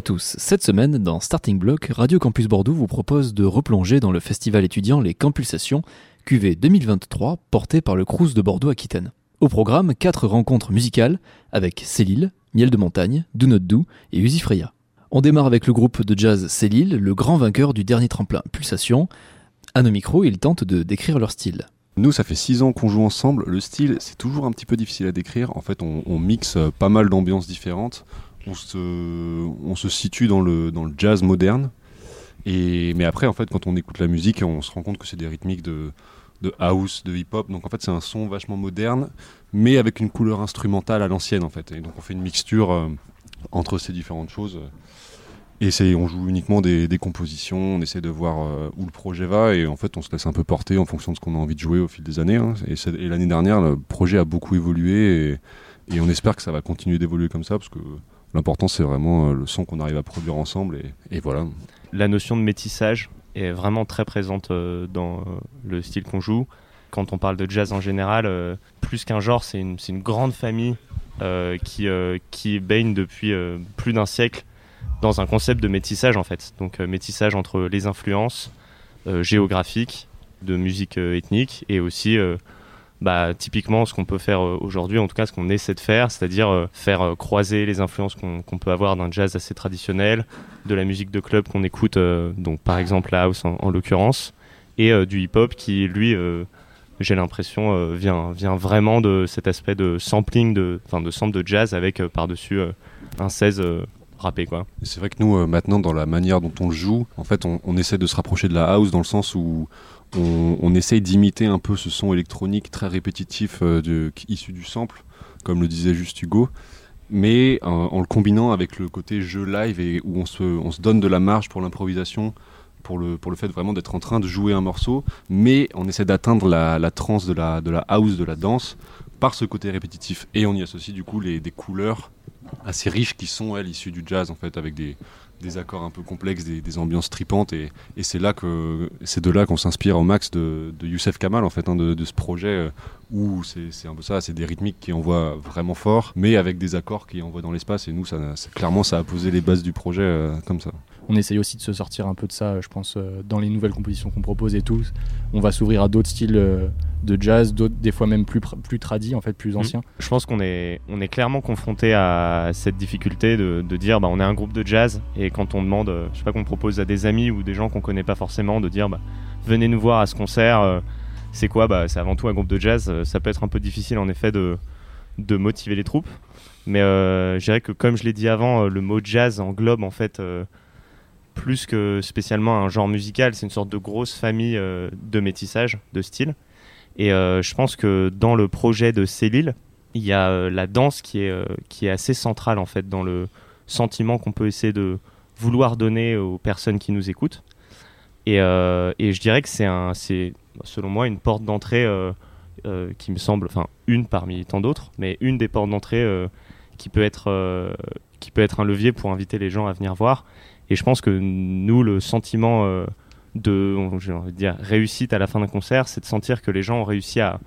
À tous. Cette semaine, dans Starting Block, Radio Campus Bordeaux vous propose de replonger dans le festival étudiant Les Campulsations, QV 2023, porté par le Crous de Bordeaux-Aquitaine. Au programme, quatre rencontres musicales avec Célile, Miel de Montagne, Do Not Do et Uzi Freya. On démarre avec le groupe de jazz Célile, le grand vainqueur du dernier tremplin Pulsation. À nos micros, ils tentent de décrire leur style. Nous, ça fait six ans qu'on joue ensemble. Le style, c'est toujours un petit peu difficile à décrire. En fait, on, mixe pas mal d'ambiances différentes. On se, on se situe dans le, dans le jazz moderne. Et, mais après, en fait, quand on écoute la musique, on se rend compte que c'est des rythmiques de, de house, de hip-hop. Donc en fait, c'est un son vachement moderne, mais avec une couleur instrumentale à l'ancienne, en fait. Et donc on fait une mixture euh, entre ces différentes choses. Et on joue uniquement des, compositions, on essaie de voir euh, où le projet va et en fait on se laisse un peu porter en fonction de ce qu'on a envie de jouer au fil des années. Hein. Et, l'année dernière, le projet a beaucoup évolué et, on espère que ça va continuer d'évoluer comme ça parce que l'important c'est vraiment euh, le son qu'on arrive à produire ensemble et, voilà. La notion de métissage est vraiment très présente euh, dans le style qu'on joue. Quand on parle de jazz en général, plus qu'un genre, c'est une, grande famille qui, qui baigne depuis plus d'un siècle dans un concept de métissage en fait. Donc euh, métissage entre les influences euh, géographiques, de musique euh, ethnique et aussi bah, typiquement ce qu'on peut faire aujourd'hui, en tout cas ce qu'on essaie de faire, c'est-à-dire faire croiser les influences qu'on peut avoir d'un jazz assez traditionnel, de la musique de club qu'on écoute, donc par exemple la house en, l'occurrence, et du hip-hop qui lui, j'ai l'impression, vient, vient vraiment de cet aspect de sampling, de, de sample de jazz avec par-dessus un 16 quoi. C'est vrai que nous, euh, maintenant, dans la manière dont on joue, en fait, on, essaie de se rapprocher de la house dans le sens où on, essaye d'imiter un peu ce son électronique très répétitif euh, issu du sample, comme le disait juste Hugo mais euh, en, le combinant avec le côté jeu live et où on se, on se donne de la marge pour l'improvisation, pour le, fait vraiment d'être en train de jouer un morceau, mais on essaie d'atteindre la, la trance de la, house, de la danse, par ce côté répétitif. Et on y associe du coup des couleurs assez riches qui sont elles issues du jazz en fait avec des, des accords un peu complexes, des, des ambiances tripantes et, c'est là que c'est de là qu'on s'inspire au max de, de, Youssef Kamal en fait hein, de, de, ce projet euh, où c'est un peu ça, c'est des rythmiques qui envoient vraiment fort, mais avec des accords qui envoient dans l'espace et nous ça, clairement ça a posé les bases du projet euh, comme ça on essaye aussi de se sortir un peu de ça, je pense, euh, dans les nouvelles compositions qu'on propose et tout. On va s'ouvrir à d'autres styles euh, de jazz, d'autres des fois même plus, plus tradis, en fait, plus mm. anciens. Je pense qu'on est, on est clairement confronté à cette difficulté de, dire bah, on est un groupe de jazz et quand on demande, euh, je sais pas, qu'on propose à des amis ou des gens qu'on connaît pas forcément de dire bah, venez nous voir à ce concert, c'est quoi bah, C'est avant tout un groupe de jazz. Ça peut être un peu difficile en effet de, de motiver les troupes. Mais je dirais que comme je l'ai dit avant, le mot jazz englobe en fait plus que spécialement un genre musical, c'est une sorte de grosse famille euh, de métissage, de style. Et euh, je pense que dans le projet de Célile, il y a euh, la danse qui est, qui est assez centrale en fait dans le sentiment qu'on peut essayer de vouloir donner aux personnes qui nous écoutent. Et, et je dirais que c'est un, c'est selon moi une porte d'entrée qui me semble, enfin une parmi tant d'autres, mais une des portes d'entrée qui peut être qui peut être un levier pour inviter les gens à venir voir et je pense que nous, le sentiment euh, de envie de dire, réussite à la fin d'un concert, c'est de sentir que les gens ont réussi à,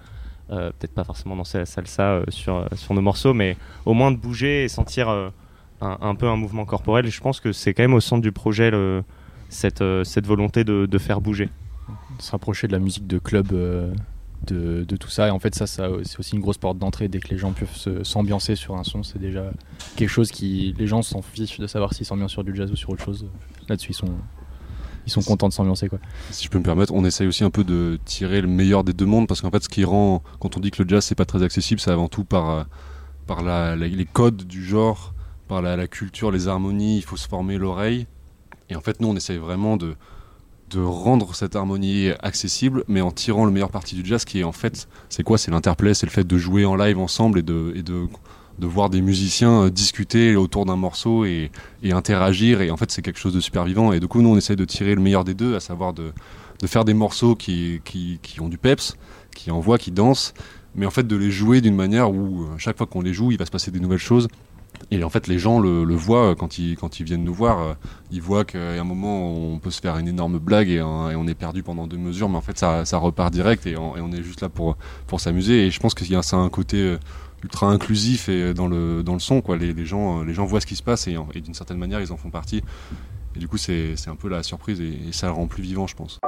euh, peut-être pas forcément danser la salsa euh, sur, sur nos morceaux, mais au moins de bouger et sentir un, peu un mouvement corporel. Et je pense que c'est quand même au centre du projet cette, cette volonté de, de, faire bouger. Se rapprocher de la musique de club de, tout ça. Et en fait, ça, ça c'est aussi une grosse porte d'entrée. Dès que les gens peuvent s'ambiancer sur un son, c'est déjà quelque chose qui. Les gens s'en fichent de savoir s'ils s'ambiancent sur du jazz ou sur autre chose. Là-dessus, ils sont. Ils sont contents de s'ambiancer quoi. Si je peux me permettre, on essaye aussi un peu de tirer le meilleur des deux mondes parce qu'en fait ce qui rend quand on dit que le jazz c'est pas très accessible, c'est avant tout par euh, par les codes du genre, par la, la culture, les harmonies, il faut se former l'oreille. Et en fait nous on essaye vraiment de de rendre cette harmonie accessible, mais en tirant le meilleur parti du jazz, qui est en fait, c'est quoi? C'est l'interplay, c'est le fait de jouer en live ensemble et de, de, voir des musiciens euh, discuter autour d'un morceau et, et, interagir. Et en fait, c'est quelque chose de super vivant. Et du coup, nous, on essaie de tirer le meilleur des deux, à savoir de, de faire des morceaux qui, qui, qui ont du peps, qui envoient, qui dansent, mais en fait de les jouer d'une manière où euh, chaque fois qu'on les joue, il va se passer des nouvelles choses et en fait, les gens le, voient quand ils, quand ils viennent nous voir. Euh, ils voient qu'à un moment, on peut se faire une énorme blague et, on est perdu pendant deux mesures, mais en fait, ça, ça repart direct et on, est juste là pour, pour s'amuser. Et je pense qu'il y a ça un côté euh, ultra inclusif et dans le dans le son quoi. Les, gens les gens voient ce qui se passe et, d'une certaine manière ils en font partie. Et du coup c'est un peu la surprise et ça le rend plus vivant je pense.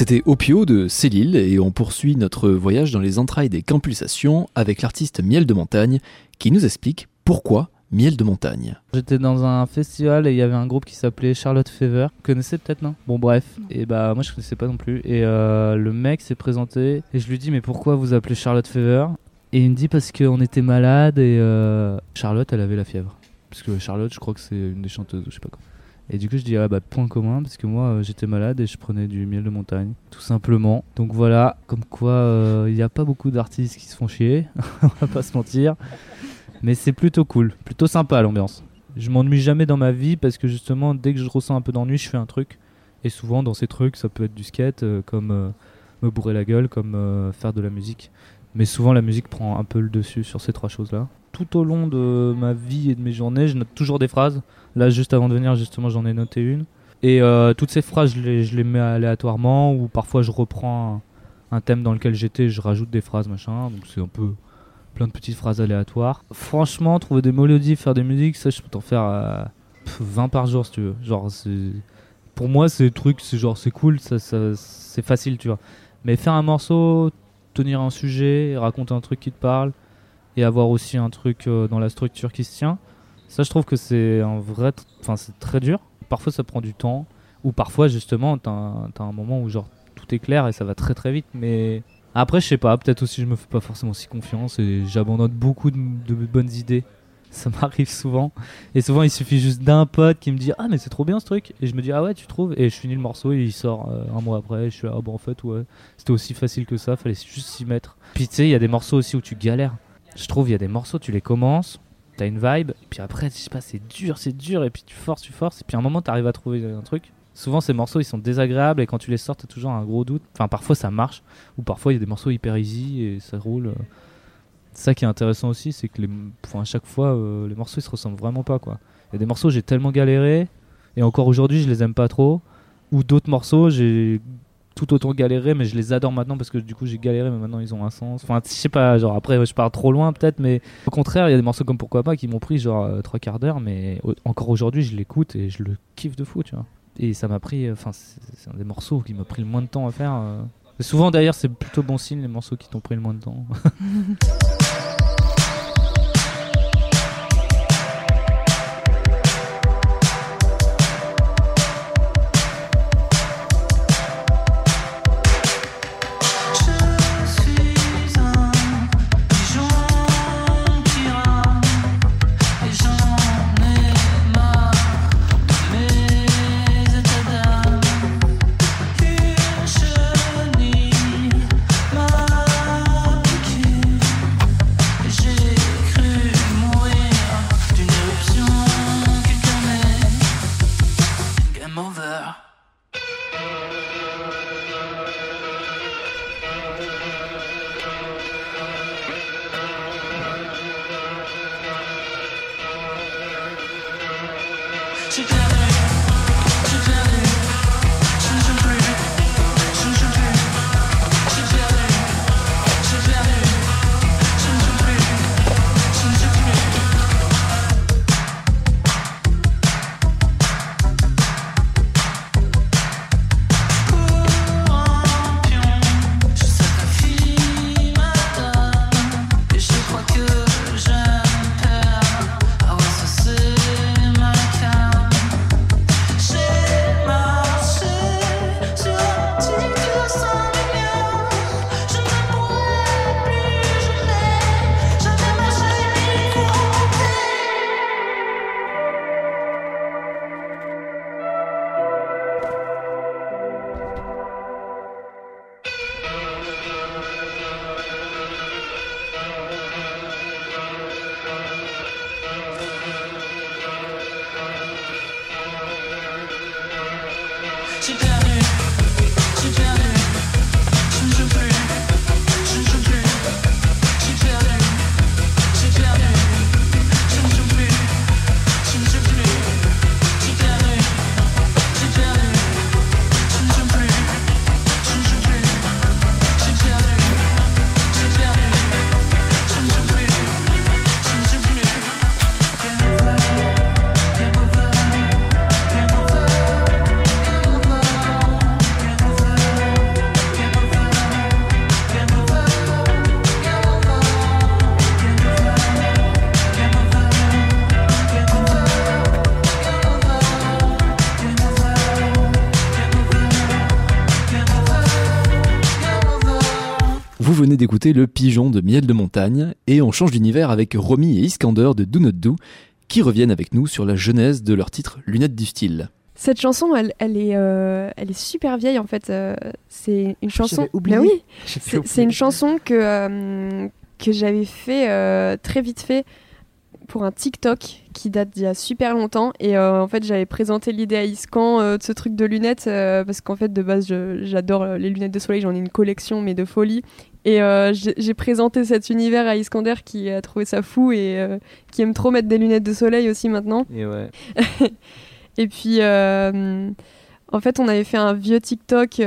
C'était Opio de Célil et on poursuit notre voyage dans les entrailles des campulsations avec l'artiste Miel de Montagne qui nous explique pourquoi Miel de Montagne. J'étais dans un festival et il y avait un groupe qui s'appelait Charlotte Fever. Vous connaissez peut-être, non? Bon, bref. Et bah, moi je connaissais pas non plus. Et euh, le mec s'est présenté et je lui dis, mais pourquoi vous appelez Charlotte Fever? Et il me dit, parce qu'on était malade et euh, Charlotte, elle avait la fièvre. Parce que Charlotte, je crois que c'est une des chanteuses, je sais pas quoi. Et du coup, je dis, ah bah, point commun, parce que moi, euh, j'étais malade et je prenais du miel de montagne, tout simplement. Donc voilà, comme quoi, euh, il n'y a pas beaucoup d'artistes qui se font chier, on va pas se mentir. Mais c'est plutôt cool, plutôt sympa l'ambiance. Je m'ennuie jamais dans ma vie parce que justement, dès que je ressens un peu d'ennui, je fais un truc. Et souvent, dans ces trucs, ça peut être du skate, euh, comme me bourrer la gueule, comme faire de la musique. Mais souvent, la musique prend un peu le dessus sur ces trois choses-là. Tout au long de ma vie et de mes journées, je note toujours des phrases. Là, juste avant de venir, justement, j'en ai noté une. Et euh, toutes ces phrases, je les, mets aléatoirement, ou parfois je reprends un, thème dans lequel j'étais, je rajoute des phrases, machin. Donc c'est un peu plein de petites phrases aléatoires. Franchement, trouver des mélodies, faire des musiques, ça, je peux t'en faire euh, pff, 20 par jour si tu veux. Genre, pour moi, c'est truc, c'est genre, c'est cool, ça- c'est facile, tu vois. Mais faire un morceau, tenir un sujet, raconter un truc qui te parle, et avoir aussi un truc euh, dans la structure qui se tient, ça, je trouve que c'est un vrai. Enfin, c'est très dur. Parfois, ça prend du temps, ou parfois, justement, t'as un, t'as un moment où, genre, tout est clair et ça va très très vite, mais. Après, je sais pas, peut-être aussi je me fais pas forcément si confiance et j'abandonne beaucoup de, de bonnes idées. Ça m'arrive souvent. Et souvent, il suffit juste d'un pote qui me dit Ah, mais c'est trop bien ce truc. Et je me dis Ah ouais, tu trouves? Et je finis le morceau et il sort euh, un mois après. Je suis là, Ah bon, en fait, ouais, c'était aussi facile que ça, fallait juste s'y mettre. Puis tu sais, il y a des morceaux aussi où tu galères. Je trouve, il y a des morceaux, tu les commences, t'as une vibe, et puis après, je sais pas, c'est dur, c'est dur, et puis tu forces, tu forces, et puis à un moment, t'arrives à trouver un truc. Souvent, ces morceaux, ils sont désagréables, et quand tu les sors, t'as toujours un gros doute. Enfin, parfois, ça marche, ou parfois, il y a des morceaux hyper easy, et ça roule. Ça qui est intéressant aussi, c'est que à chaque fois, euh, les morceaux, ils se ressemblent vraiment pas, quoi. Il y a des morceaux, j'ai tellement galéré, et encore aujourd'hui, je les aime pas trop. Ou d'autres morceaux, j'ai tout autant galéré, mais je les adore maintenant parce que du coup j'ai galéré, mais maintenant ils ont un sens. Enfin, je sais pas, genre après je pars trop loin peut-être, mais au contraire, il y a des morceaux comme Pourquoi pas qui m'ont pris genre euh, trois quarts d'heure, mais encore aujourd'hui je l'écoute et je le kiffe de fou, tu vois. Et ça m'a pris, euh, enfin, c'est un des morceaux qui m'a pris le moins de temps à faire. Souvent d'ailleurs, c'est plutôt bon signe les morceaux qui t'ont pris le moins de temps. d'écouter Le Pigeon de Miel de Montagne et on change d'univers avec Romy et Iskander de Do Not Do qui reviennent avec nous sur la genèse de leur titre Lunettes du style. Cette chanson, elle, elle est, euh, elle est super vieille en fait. euh, c'est une chanson. j'avais oublié. Oui, c'est une chanson que, euh, que j'avais fait euh, très vite fait pour un TikTok qui date d'il y a super longtemps. Et euh, en fait, j'avais présenté l'idée à Iscan euh, de ce truc de lunettes euh, parce qu'en fait, de base, j'adore les lunettes de soleil. J'en ai une collection, mais de folie. Et euh, j'ai présenté cet univers à Iskander qui a trouvé ça fou et euh, qui aime trop mettre des lunettes de soleil aussi maintenant. Et ouais. Et puis, euh, en fait, on avait fait un vieux TikTok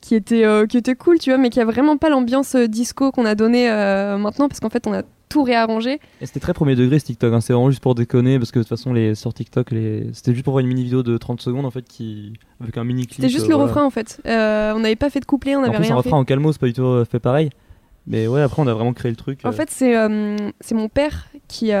qui, était, qui était cool, tu vois, mais qui a vraiment pas l'ambiance disco qu'on a donné maintenant, parce qu'en fait, on a tout réarrangé. Et c'était très premier degré ce TikTok, hein. c'est vraiment juste pour déconner parce que de toute façon les sur TikTok les... c'était juste pour voir une mini vidéo de 30 secondes en fait qui avec un mini clip. C'était juste euh, le voilà. refrain, en fait. Euh, on n'avait pas fait de couplet, on En n'avait plus un rien fait. refrain en calmo c'est pas du tout euh, fait pareil. Mais ouais après on a vraiment créé le truc. En fait, c'est c'est mon père qui,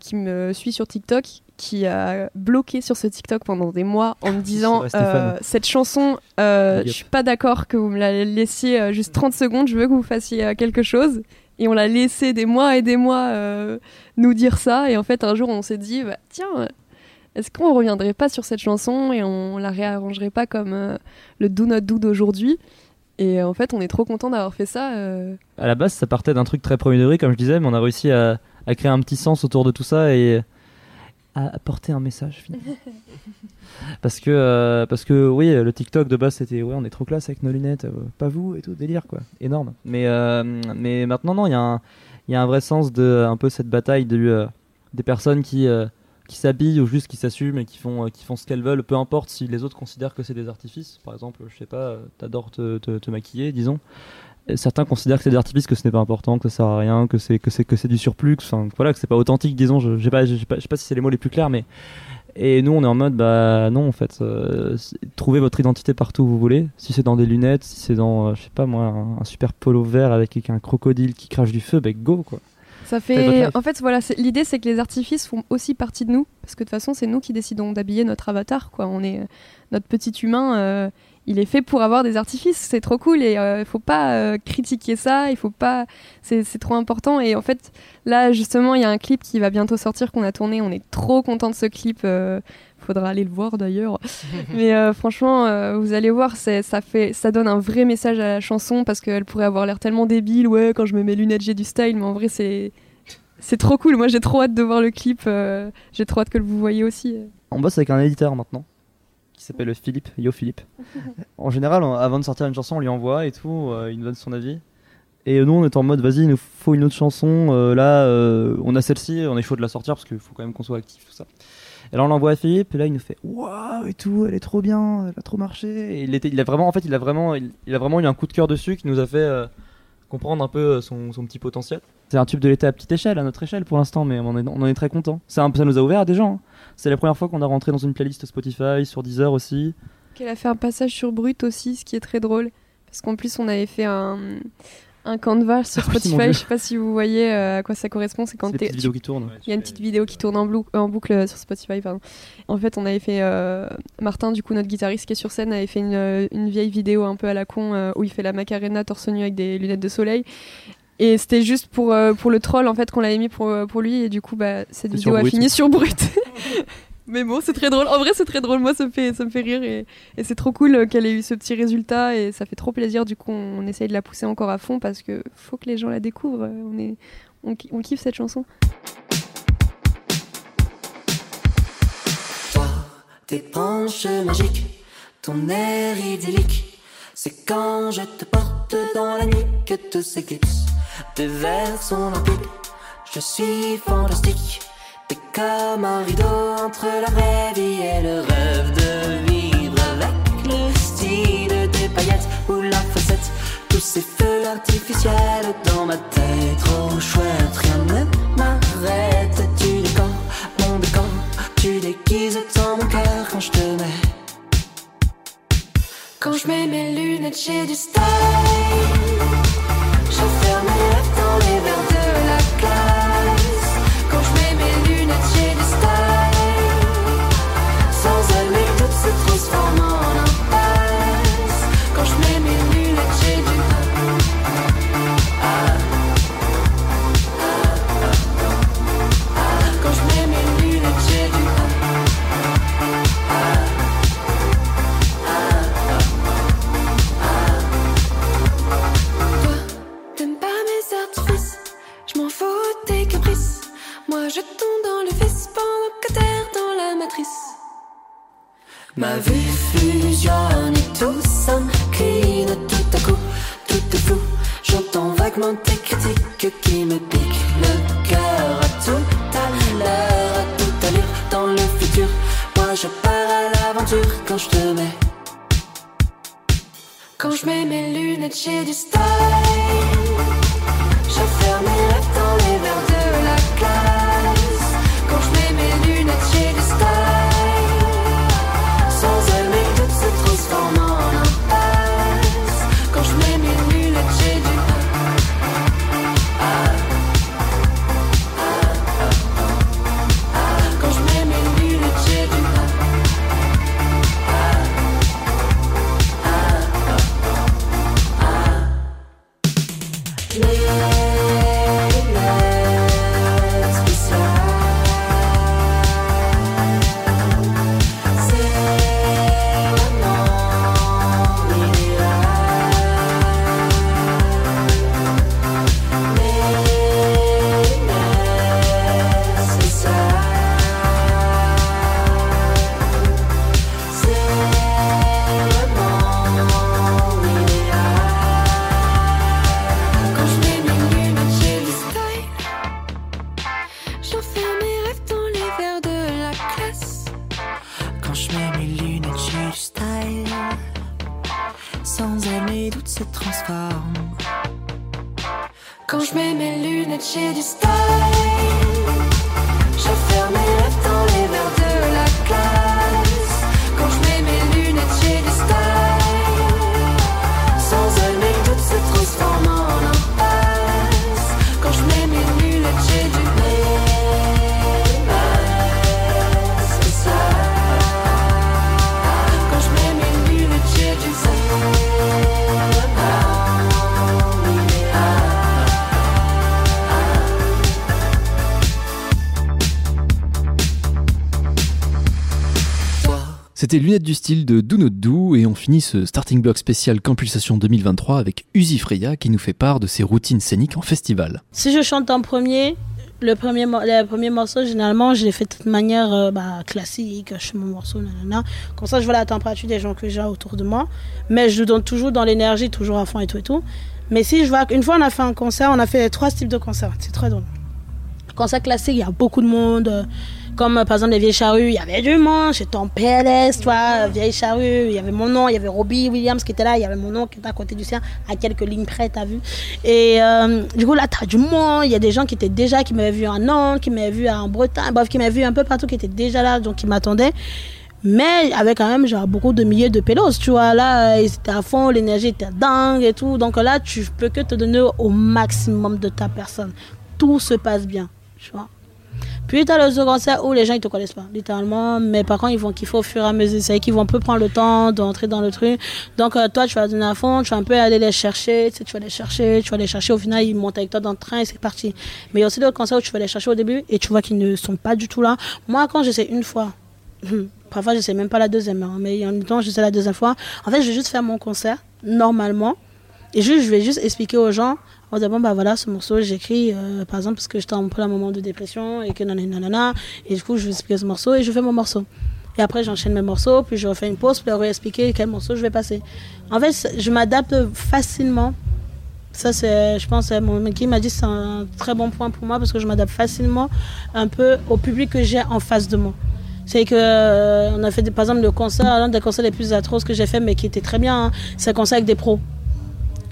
qui me suit sur TikTok, qui a bloqué sur ce TikTok pendant des mois en me disant euh, Cette chanson, euh, je suis pas d'accord que vous me la laissiez euh, juste 30 secondes, je veux que vous fassiez quelque chose. Et on l'a laissé des mois et des mois euh, nous dire ça. Et en fait, un jour, on s'est dit bah, Tiens, est-ce qu'on reviendrait pas sur cette chanson et on la réarrangerait pas comme euh, le Do Not Do d'aujourd'hui? Et en fait, on est trop content d'avoir fait ça. euh, À la base ça partait d'un truc très premier degré comme je disais mais on a réussi à, à créer un petit sens autour de tout ça et à apporter un message finalement. parce que euh, parce que oui le TikTok de base c'était ouais on est trop classe avec nos lunettes euh, pas vous et tout délire quoi. Énorme. Mais euh, mais maintenant non il y a un il y a un vrai sens de un peu cette bataille de des personnes qui qui s'habillent ou juste qui s'assument et qui font qui font ce qu'elles veulent peu importe si les autres considèrent que c'est des artifices. Par exemple je sais pas t'adores te, te, maquiller disons certains considèrent que c'est des artifices que ce n'est pas important que ça sert à rien que c'est que c'est que c'est du surplus que, enfin voilà que c'est pas authentique disons je pas j'ai pas je sais pas si c'est les mots les plus clairs mais et nous on est en mode bah non en fait euh, trouvez votre identité partout où vous voulez si c'est dans des lunettes si c'est dans euh, je sais pas moi un, un super polo vert avec un crocodile qui crache du feu bah go quoi Ça fait. En fait, voilà, l'idée c'est que les artifices font aussi partie de nous, parce que de toute façon, c'est nous qui décidons d'habiller notre avatar, quoi. On est notre petit humain, euh, il est fait pour avoir des artifices. C'est trop cool et il faut pas euh, critiquer ça. Il faut pas. C'est trop important. Et en fait, là, justement, il y a un clip qui va bientôt sortir qu'on a tourné. On est trop content de ce clip. euh, faudra aller le voir d'ailleurs. Mais euh, franchement, euh, vous allez voir, ça, fait, ça donne un vrai message à la chanson parce qu'elle pourrait avoir l'air tellement débile. Ouais, quand je me mets lunettes, j'ai du style. Mais en vrai, c'est. C'est trop cool. Moi, j'ai trop hâte de voir le clip. euh, j'ai trop hâte que vous voyez aussi. On bosse avec un éditeur maintenant qui s'appelle Philippe, Yo Philippe. en général, on- avant de sortir une chanson, on lui envoie et tout, euh, il nous donne son avis. Et nous, on est en mode, vas-y, il nous faut une autre chanson. euh, là, euh, on a celle-ci, on est chaud de la sortir parce qu'il faut quand même qu'on soit actif, tout ça. Et là, on l'envoie à Philippe, et là, il nous fait, waouh, et tout, elle est trop bien, elle a trop marché. Et il, était, il a vraiment, en fait, il a vraiment, il, il a vraiment eu un coup de cœur dessus qui nous a fait comprendre un peu euh, son, son petit potentiel. C'est un tube de l'été à petite échelle, à notre échelle pour l'instant, mais on, est- on en est très content. Ça, ça nous a ouvert à des gens. hein. C'est la première fois qu'on a rentré dans une playlist Spotify, sur Deezer aussi. Qu'elle a fait un passage sur Brut aussi, ce qui est très drôle. Parce qu'en plus, on avait fait un, un canvas sur Ah oui, Spotify. Je sais pas si vous voyez euh, à quoi ça correspond. C'est quand. Il y a une petite vidéo qui tourne en, blou- en boucle euh, sur Spotify. Pardon. En fait, on avait fait. euh, Martin, du coup, notre guitariste qui est sur scène, avait fait une, une vieille vidéo un peu à la con euh, où il fait la Macarena torse nu avec des lunettes de soleil. Et c'était juste pour, euh, pour le troll en fait qu'on l'avait mis pour, pour lui. Et du coup, bah, cette C'est vidéo a Brut. fini sur Brut. Mais bon, c'est très drôle. En vrai, c'est très drôle. Moi, ça me fait, ça me fait rire. Et, c'est trop cool euh, qu'elle ait eu ce petit résultat. Et ça fait trop plaisir. Du coup, on, essaye de la pousser encore à fond parce que faut que les gens la découvrent. On, est, on, on kiffe cette chanson. Tes branches magiques, ton air idyllique. C'est quand je te porte dans la nuit que tout s'éclipse. Tes vers sont limpides, je suis fantastique. Comme un rideau entre la vraie vie et le rêve de vivre avec le style des paillettes ou la facette. Tous ces feux artificiels dans ma tête, trop chouette, rien ne m'arrête. Tu décors mon décor, tu déguises dans mon cœur quand je te mets. Quand je mets mes lunettes, j'ai du style. Je pars à l'aventure quand je te mets. Quand je mets mes lunettes, j'ai du style. Je ferme mes rêves dans les verres C'était Lunettes du style de Do Not Do et on finit ce starting block spécial Campulsation 2023 avec Uzi Freya qui nous fait part de ses routines scéniques en festival. Si je chante en premier, le premier, le premier morceau, généralement, je l'ai fait de manière euh, bah, classique. Je fais mon morceau, nanana. Comme ça, je vois la température des gens que j'ai autour de moi. Mais je donne toujours dans l'énergie, toujours à fond et tout et tout. Mais si je vois qu'une fois, on a fait un concert, on a fait trois types de concerts. C'est très drôle. Concert classique, il y a beaucoup de monde. euh, Comme par exemple les vieilles charrues, il y avait du monde. J'étais en PLS, toi, vieille charrue. Il y avait mon nom, il y avait Robbie Williams qui était là, il y avait mon nom qui était à côté du sien, à quelques lignes près, t'as vu. Et euh, du coup, là, t'as du monde. Il y a des gens qui étaient déjà, qui m'avaient vu en Nantes, qui m'avaient vu en Bretagne, bref, qui m'avaient vu un peu partout, qui étaient déjà là, donc qui m'attendaient. Mais avec quand même genre, beaucoup de milliers de pélos, tu vois. Là, euh, ils étaient à fond, l'énergie était dingue et tout. Donc là, tu peux que te donner au maximum de ta personne. Tout se passe bien, tu vois. Puis tu as le second concert où les gens ils te connaissent pas, littéralement. Mais par contre, ils vont kiffer au fur et à mesure. C'est qu'ils vont un peu prendre le temps d'entrer dans le truc. Donc euh, toi, tu vas donner à fond, tu vas un peu aller les chercher. Tu, sais, tu vas les chercher, tu vas les chercher. Au final, ils montent avec toi dans le train et c'est parti. Mais il y a aussi d'autres concerts où tu vas les chercher au début et tu vois qu'ils ne sont pas du tout là. Moi, quand j'essaie une fois, parfois je sais même pas la deuxième, hein, mais en même temps, je sais la deuxième fois. En fait, je vais juste faire mon concert normalement. Et juste, je vais juste expliquer aux gens en disant, bon, bah voilà, ce morceau, j'écris, euh, par exemple, parce que j'étais en plein moment de dépression et que nanana. Et du coup, je vais expliquer ce morceau et je fais mon morceau. Et après, j'enchaîne mes morceaux, puis je refais une pause pour leur expliquer quel morceau je vais passer. En fait, je m'adapte facilement. Ça, c'est, je pense, mon qui m'a dit c'est un très bon point pour moi parce que je m'adapte facilement un peu au public que j'ai en face de moi. C'est que euh, on a fait par exemple le concert, l'un des concerts les plus atroces que j'ai fait, mais qui était très bien. hein, c'est un concert avec des pros.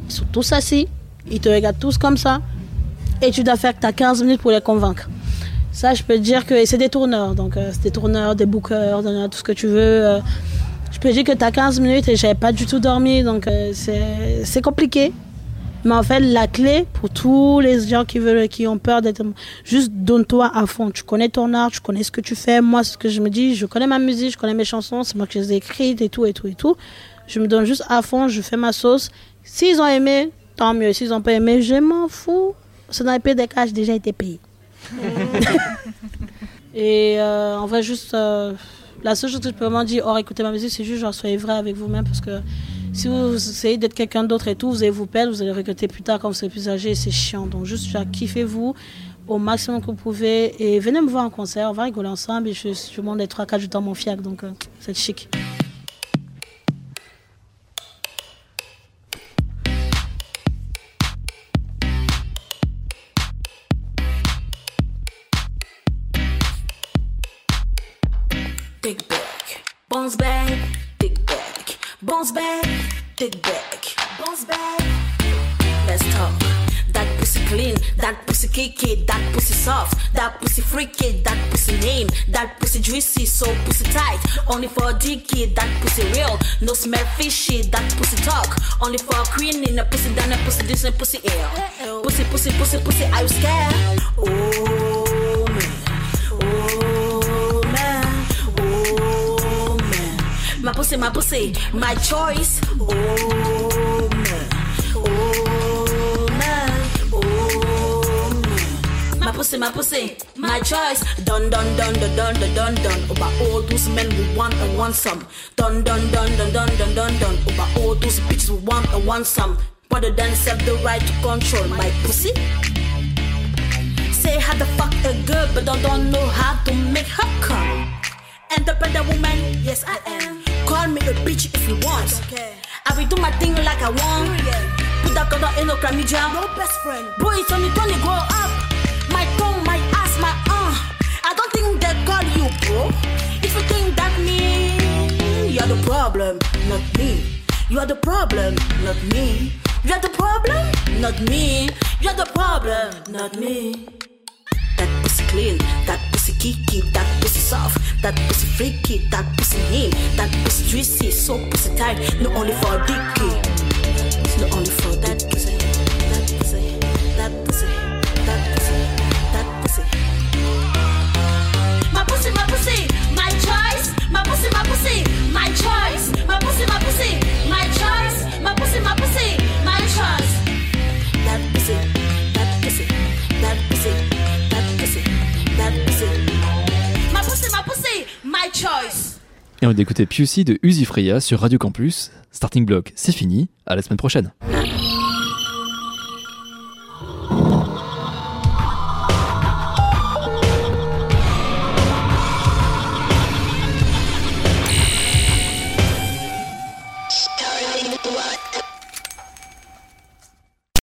Ils sont tous assis, ils te regardent tous comme ça, et tu dois faire que tu as 15 minutes pour les convaincre. Ça, je peux te dire que c'est des tourneurs, donc euh, c'est des tourneurs, des bookers, tout ce que tu veux. euh. je peux te dire que tu as 15 minutes et j'avais pas du tout dormi, donc euh, c'est compliqué. Mais en fait, la clé pour tous les gens qui veulent, qui ont peur d'être, juste donne-toi à fond. Tu connais ton art, tu connais ce que tu fais. Moi, ce que je me dis, je connais ma musique, je connais mes chansons, c'est moi qui les ai écrites et tout et tout et tout. Je me donne juste à fond, je fais ma sauce. S'ils ont aimé, tant mieux. S'ils n'ont pas aimé, je m'en fous. C'est dans les pays des cas, j'ai déjà été payé. et euh, on va juste. euh, la seule chose que je peux vraiment dire, hors écouter ma musique, c'est juste genre soyez vrai avec vous-même parce que Si vous essayez d'être quelqu'un d'autre et tout, vous allez vous perdre, vous allez regretter plus tard quand vous serez plus âgé et c'est chiant. Donc juste kiffez-vous au maximum que vous pouvez et venez me voir en concert, on va rigoler ensemble et je, je monte les 3-4 jours dans mon fiac, donc euh, c'est chic. Bounce back, dig back, bounce back. Let's talk. That pussy clean, that pussy kicky, that pussy soft, that pussy freaky, that pussy name, that pussy juicy, so pussy tight. Only for a dicky, that pussy real, no smell fishy, that pussy talk. Only for a queen in a pussy down a pussy this and pussy air. Pussy, pussy, pussy, pussy, are you scared? Oh My pussy, my pussy, my choice. Oh man, oh man, oh man. My pussy, my pussy, my choice. Dun dun dun dun dun dun dun dun. Over all those men who want and want some. Dun dun dun dun dun dun dun dun. Over all those bitches who want and want some. Rather than have the right to control my pussy. Say how to fuck a girl, but I don't know how to make her come. Independent woman, yes I am. Call me a bitch if you want. I will do my thing like I want. Put that color in no chlamydia. No best friend. Boy, it's only Tony grow up. My tongue, my ass, my uh. I don't think they call you bro. If you think that me, you're the problem, not me. You are the problem, not me. You're the problem, not me. You're the problem, not me. That pussy clean, that pussy kiki, that pussy soft, that pussy freaky, that juicy, so tight, not only for a Et on va écouter Pusey de Uzi Freya sur Radio Campus. Starting Block, c'est fini. À la semaine prochaine.